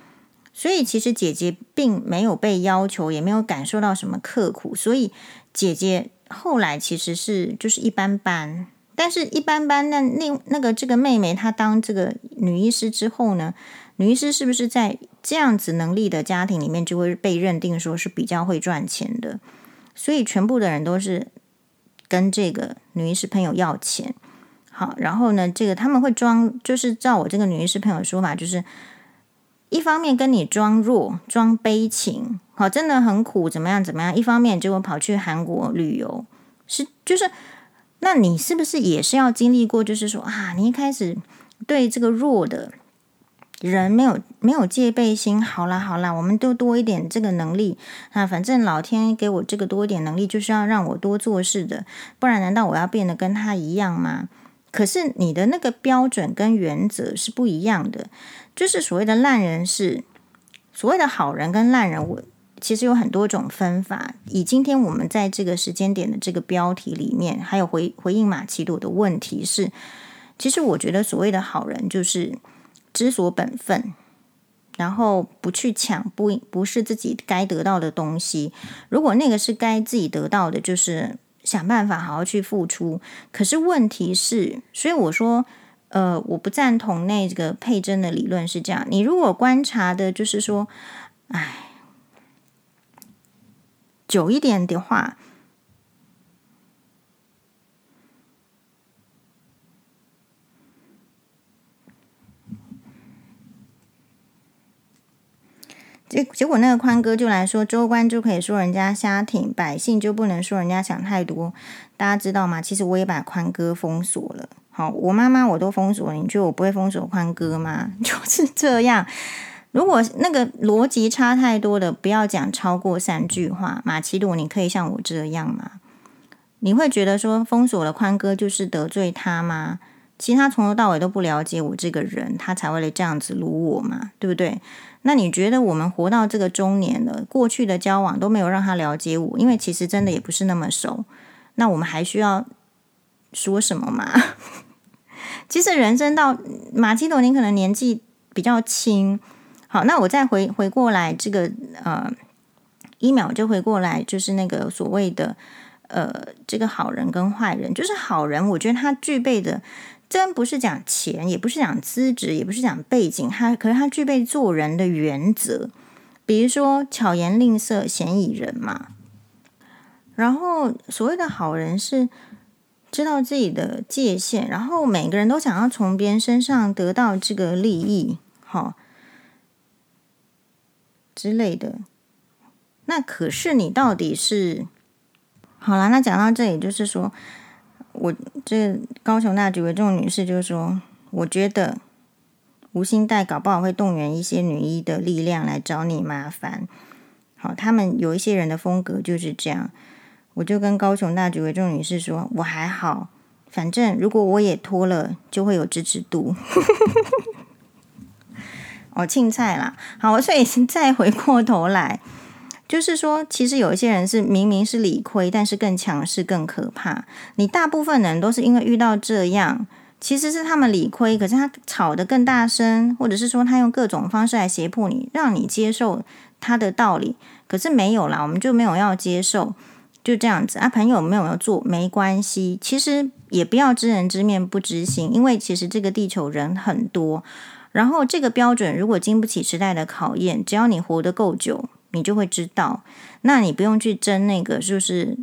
所以其实姐姐并没有被要求，也没有感受到什么刻苦，所以姐姐后来其实是就是一般般。但是一般般，那那那个这个妹妹她当这个女医师之后呢？女医师是不是在这样子能力的家庭里面就会被认定说是比较会赚钱的？所以全部的人都是跟这个女医师朋友要钱。好，然后呢，这个他们会装，就是照我这个女医师朋友的说法，就是一方面跟你装弱、装悲情，好，真的很苦，怎么样怎么样？一方面就会跑去韩国旅游，是就是，那你是不是也是要经历过？就是说啊，你一开始对这个弱的。人没有没有戒备心，好啦好啦，我们都多一点这个能力啊！反正老天给我这个多一点能力，就是要让我多做事的，不然难道我要变得跟他一样吗？可是你的那个标准跟原则是不一样的，就是所谓的烂人是所谓的好人跟烂人，我其实有很多种分法。以今天我们在这个时间点的这个标题里面，还有回回应马奇朵的问题是，其实我觉得所谓的好人就是。知所本分，然后不去抢不不是自己该得到的东西。如果那个是该自己得到的，就是想办法好好去付出。可是问题是，所以我说，呃，我不赞同那个佩珍的理论是这样。你如果观察的，就是说，哎，久一点的话。结结果，那个宽哥就来说，州官就可以说人家瞎挺，百姓就不能说人家想太多。大家知道吗？其实我也把宽哥封锁了。好，我妈妈我都封锁了，你觉得我不会封锁宽哥吗？就是这样。如果那个逻辑差太多的，不要讲超过三句话。马奇朵，你可以像我这样吗？你会觉得说封锁了宽哥就是得罪他吗？其实他从头到尾都不了解我这个人，他才会来这样子撸我嘛，对不对？那你觉得我们活到这个中年了，过去的交往都没有让他了解我，因为其实真的也不是那么熟。那我们还需要说什么吗？其实人生到马奇朵，您可能年纪比较轻。好，那我再回回过来，这个呃，一秒就回过来，就是那个所谓的呃，这个好人跟坏人，就是好人，我觉得他具备的。真不是讲钱，也不是讲资质，也不是讲背景，他可是他具备做人的原则，比如说巧言令色、嫌疑人嘛。然后所谓的好人是知道自己的界限，然后每个人都想要从别人身上得到这个利益，好之类的。那可是你到底是好了？那讲到这里，就是说。我这高雄大橘为重女士就是说，我觉得吴欣岱搞不好会动员一些女医的力量来找你麻烦。好，他们有一些人的风格就是这样。我就跟高雄大橘为重女士说，我还好，反正如果我也脱了，就会有支持度。哦，青菜啦，好，我所以 再回过头来。就是说，其实有一些人是明明是理亏，但是更强势、更可怕。你大部分人都是因为遇到这样，其实是他们理亏，可是他吵得更大声，或者是说他用各种方式来胁迫你，让你接受他的道理。可是没有啦，我们就没有要接受，就这样子啊。朋友没有要做没关系，其实也不要知人知面不知心，因为其实这个地球人很多，然后这个标准如果经不起时代的考验，只要你活得够久，你就会知道。那你不用去争那个，就是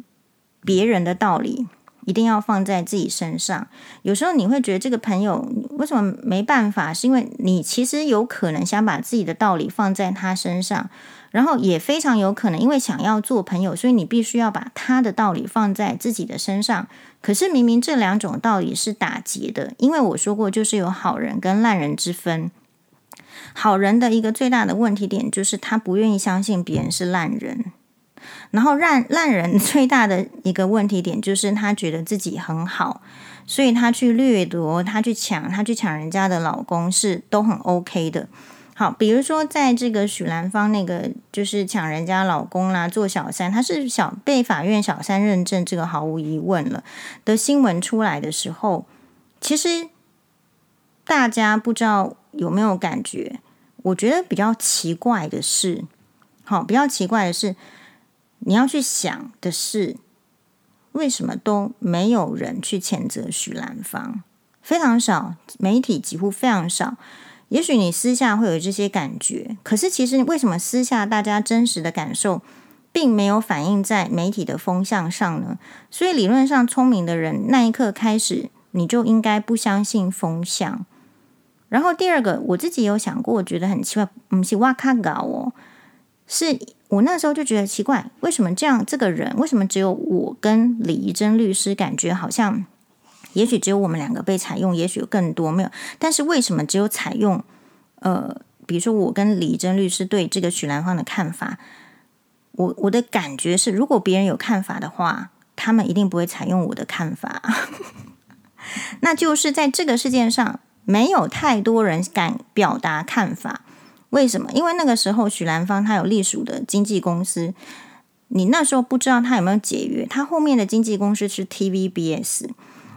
别人的道理。一定要放在自己身上。有时候你会觉得这个朋友为什么没办法？是因为你其实有可能想把自己的道理放在他身上，然后也非常有可能因为想要做朋友，所以你必须要把他的道理放在自己的身上。可是明明这两种道理是打结的，因为我说过，就是有好人跟烂人之分。好人的一个最大的问题点就是他不愿意相信别人是烂人。然后烂烂人 最大的一个问题点就是他觉得自己很好，所以他去掠夺，他去抢，他去抢人家的老公是都很 OK 的。好，比如说在这个许兰芳那个就是抢人家老公啦，做小三，他是小被法院小三认证，这个毫无疑问了的新闻出来的时候，其实大家不知道有没有感觉？我觉得比较奇怪的是，好，比较奇怪的是。你要去想的是，为什么都没有人去谴责许兰芳？非常少，媒体几乎非常少。也许你私下会有这些感觉，可是其实为什么私下大家真实的感受并没有反映在媒体的风向上呢？所以理论上，聪明的人那一刻开始，你就应该不相信风向。然后第二个，我自己有想过，我觉得很奇怪，不是哇卡搞哦，是。我那时候就觉得奇怪，为什么这样？这个人为什么只有我跟李怡贞律师感觉好像，也许只有我们两个被采用，也许有更多没有？但是为什么只有采用？呃，比如说我跟李怡贞律师对这个许兰芳的看法，我我的感觉是，如果别人有看法的话，他们一定不会采用我的看法。那就是在这个事件上，没有太多人敢表达看法。为什么？因为那个时候许兰芳他有隶属的经纪公司，你那时候不知道他有没有解约。他后面的经纪公司是 TVBS。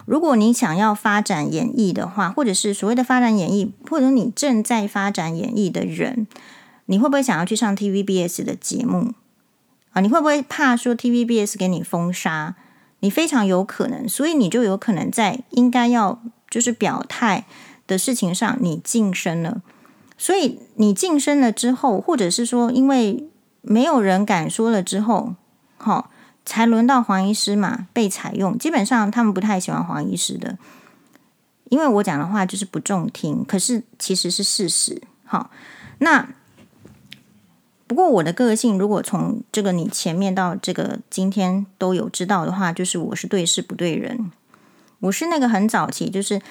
如果你想要发展演艺的话，或者是所谓的发展演艺，或者你正在发展演艺的人，你会不会想要去上 TVBS 的节目啊？你会不会怕说 TVBS 给你封杀？你非常有可能，所以你就有可能在应该要就是表态的事情上，你晋升了。所以你晋升了之后，或者是说，因为没有人敢说了之后，好，才轮到黄医师嘛被采用。基本上他们不太喜欢黄医师的，因为我讲的话就是不中听，可是其实是事实。好，那不过我的个性，如果从这个你前面到这个今天都有知道的话，就是我是对事不对人，我是那个很早期就是。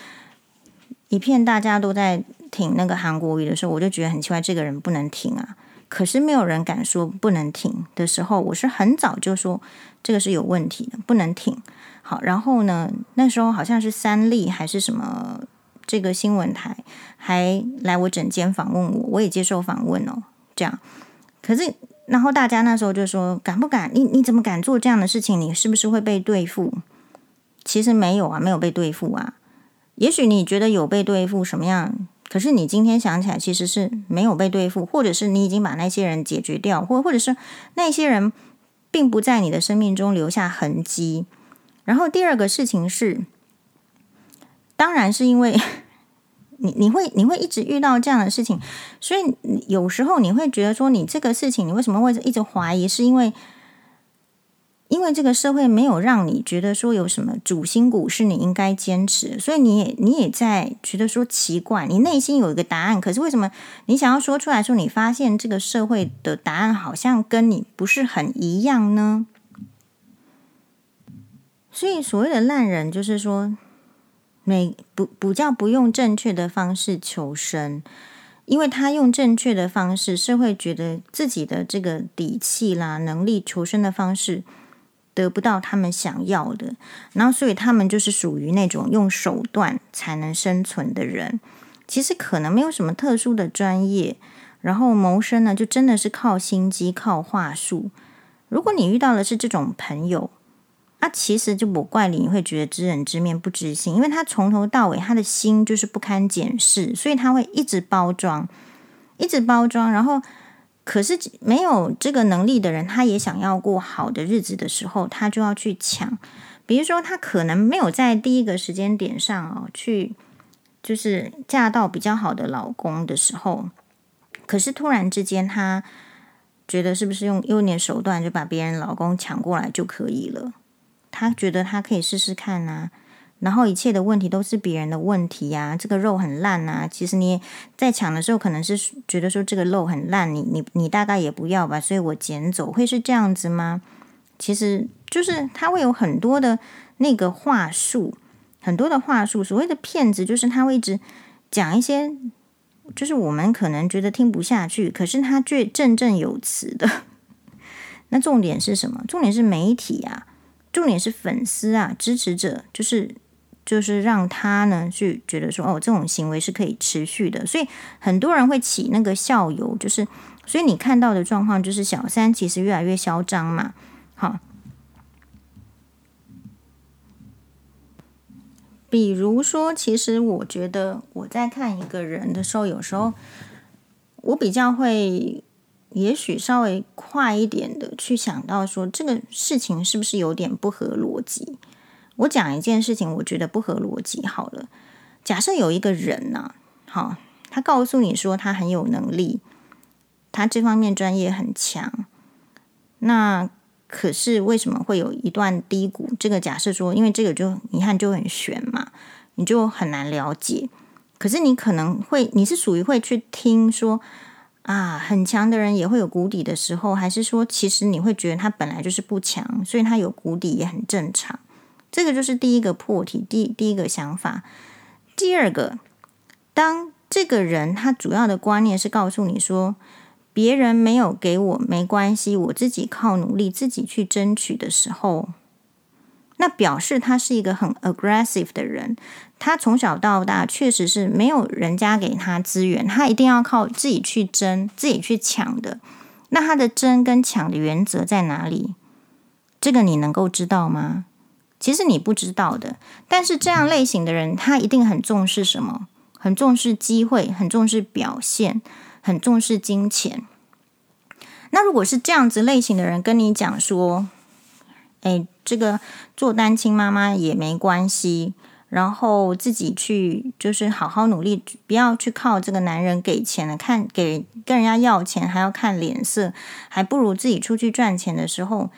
一片大家都在挺那个韩国瑜的时候，我就觉得很奇怪，这个人不能挺啊。可是没有人敢说不能挺的时候，我是很早就说这个是有问题的，不能挺。好，然后呢，那时候好像是三立还是什么这个新闻台还来我诊间访问我，我也接受访问哦。这样，可是然后大家那时候就说敢不敢？你你怎么敢做这样的事情？你是不是会被对付？其实没有啊，没有被对付啊。也许你觉得有被对付什么样，可是你今天想起来其实是没有被对付，或者是你已经把那些人解决掉，或或者是那些人并不在你的生命中留下痕迹。然后第二个事情是，当然是因为你你会你会一直遇到这样的事情，所以有时候你会觉得说，你这个事情你为什么会一直怀疑，是因为。因为这个社会没有让你觉得说有什么主心骨是你应该坚持，所以你也你也在觉得说奇怪，你内心有一个答案，可是为什么你想要说出来说，你发现这个社会的答案好像跟你不是很一样呢？所以所谓的烂人，就是说，每不不叫不用正确的方式求生，因为他用正确的方式，社会觉得自己的这个底气啦、能力求生的方式。得不到他们想要的，然后所以他们就是属于那种用手段才能生存的人。其实可能没有什么特殊的专业，然后谋生呢，就真的是靠心机、靠话术。如果你遇到的是这种朋友，啊，其实就不怪你，你会觉得知人知面不知心，因为他从头到尾他的心就是不堪检视，所以他会一直包装，一直包装。然后，可是没有这个能力的人，他也想要过好的日子的时候，他就要去抢。比如说，他可能没有在第一个时间点上哦，去就是嫁到比较好的老公的时候，可是突然之间他觉得是不是用用点手段就把别人老公抢过来就可以了？他觉得他可以试试看啊，然后一切的问题都是别人的问题呀、啊。这个肉很烂啊，其实你在抢的时候可能是觉得说这个肉很烂，你你你大概也不要吧，所以我捡走，会是这样子吗？其实就是他会有很多的那个话术，很多的话术。所谓的骗子，就是他会一直讲一些，就是我们可能觉得听不下去，可是他却振振有词的。那重点是什么？重点是媒体啊。重点是粉丝啊，支持者就是就是让他呢去觉得说哦，这种行为是可以持续的，所以很多人会起那个效尤，就是所以你看到的状况就是小三其实越来越嚣张嘛。好，比如说，其实我觉得我在看一个人的时候，有时候我比较会。也许稍微快一点的去想到说，这个事情是不是有点不合逻辑？我讲一件事情，我觉得不合逻辑。好了，假设有一个人呢，好，他告诉你说他很有能力，他这方面专业很强，那可是为什么会有一段低谷？这个假设说，因为这个就你看就很悬嘛，你就很难了解。可是你可能会，你是属于会去听说。啊，很强的人也会有谷底的时候，还是说，其实你会觉得他本来就是不强，所以他有谷底也很正常。这个就是第一个破题，第第一个想法。第二个，当这个人他主要的观念是告诉你说，别人没有给我没关系，我自己靠努力自己去争取的时候。那表示他是一个很 aggressive 的人，他从小到大确实是没有人家给他资源，他一定要靠自己去争、自己去抢的。那他的争跟抢的原则在哪里？这个你能够知道吗？其实你不知道的。但是这样类型的人，他一定很重视什么？很重视机会，很重视表现，很重视金钱。那如果是这样子类型的人跟你讲说，哎，这个做单亲妈妈也没关系，然后自己去就是好好努力，不要去靠这个男人给钱了，看给跟人家要钱还要看脸色，还不如自己出去赚钱的时候，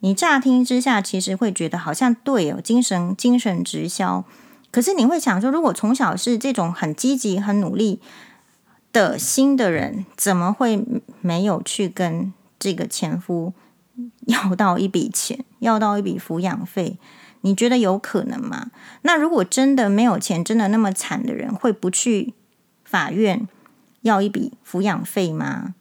你乍听之下其实会觉得好像对哦，精神精神直销。可是你会想说，如果从小是这种很积极、很努力的心的人，怎么会没有去跟这个前夫？要到一笔钱，要到一笔抚养费，你觉得有可能吗？那如果真的没有钱，真的那么惨的人，会不去法院要一笔抚养费吗？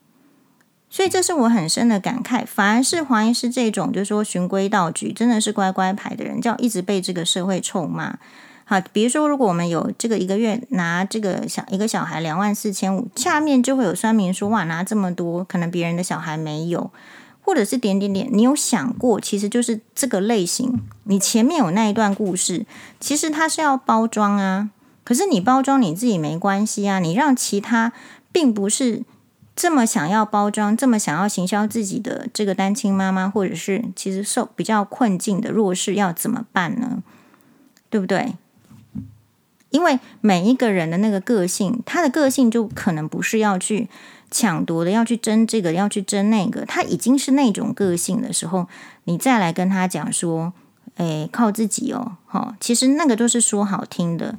所以这是我很深的感慨。反而是黄医师这种，就是说循规蹈矩，真的是乖乖牌的人，叫一直被这个社会臭骂。好，比如说，如果我们有这个一个月拿这个小一个小孩两万四千五，下面就会有酸民说：哇，拿这么多，可能别人的小孩没有。或者是点点点，你有想过，其实就是这个类型。你前面有那一段故事，其实它是要包装啊。可是你包装你自己没关系啊，你让其他并不是这么想要包装、这么想要行销自己的这个单亲妈妈，或者是其实受比较困境的弱势，要怎么办呢？对不对？因为每一个人的那个个性，他的个性就可能不是要去。抢夺的要去争这个，要去争那个，他已经是那种个性的时候，你再来跟他讲说，诶，靠自己哦，哈，其实那个都是说好听的，